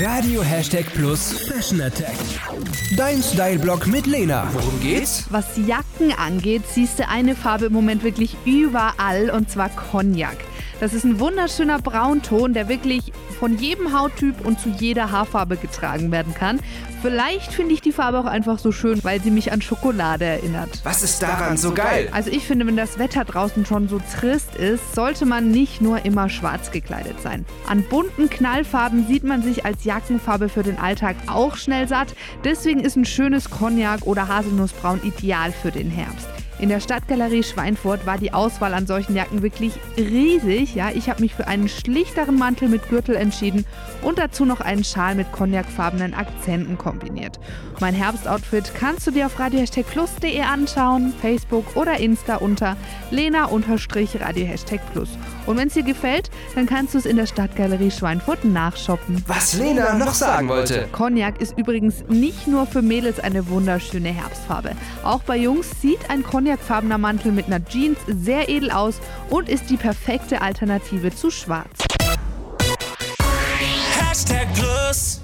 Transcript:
Radio Hashtag Plus Fashion Attack. Dein Style-Blog mit Lena. Worum geht's? Was Jacken angeht, siehst du eine Farbe im Moment wirklich überall und zwar Cognac. Das ist ein wunderschöner Braunton, der wirklich von jedem Hauttyp und zu jeder Haarfarbe getragen werden kann. Vielleicht finde ich die Farbe auch einfach so schön, weil sie mich an Schokolade erinnert. Was ist daran so geil? Also ich finde, wenn das Wetter draußen schon so trist ist, sollte man nicht nur immer schwarz gekleidet sein. An bunten Knallfarben sieht man sich als Jackenfarbe für den Alltag auch schnell satt. Deswegen ist ein schönes Cognac oder Haselnussbraun ideal für den Herbst. In der Stadtgalerie Schweinfurt war die Auswahl an solchen Jacken wirklich riesig. Ja, ich habe mich für einen schlichteren Mantel mit Gürtel entschieden und dazu noch einen Schal mit cognacfarbenen Akzenten kombiniert. Mein Herbstoutfit kannst du dir auf radio-plus.de anschauen, Facebook oder Insta unter lena-radio Plus. Und wenn es dir gefällt, dann kannst du es in der Stadtgalerie Schweinfurt nachshoppen. Was Lena noch sagen wollte. Cognac ist übrigens nicht nur für Mädels eine wunderschöne Herbstfarbe. Auch bei Jungs sieht ein cognacfarbener Mantel mit einer Jeans sehr edel aus und ist die perfekte Alternative zu schwarz. Hashtag Plus.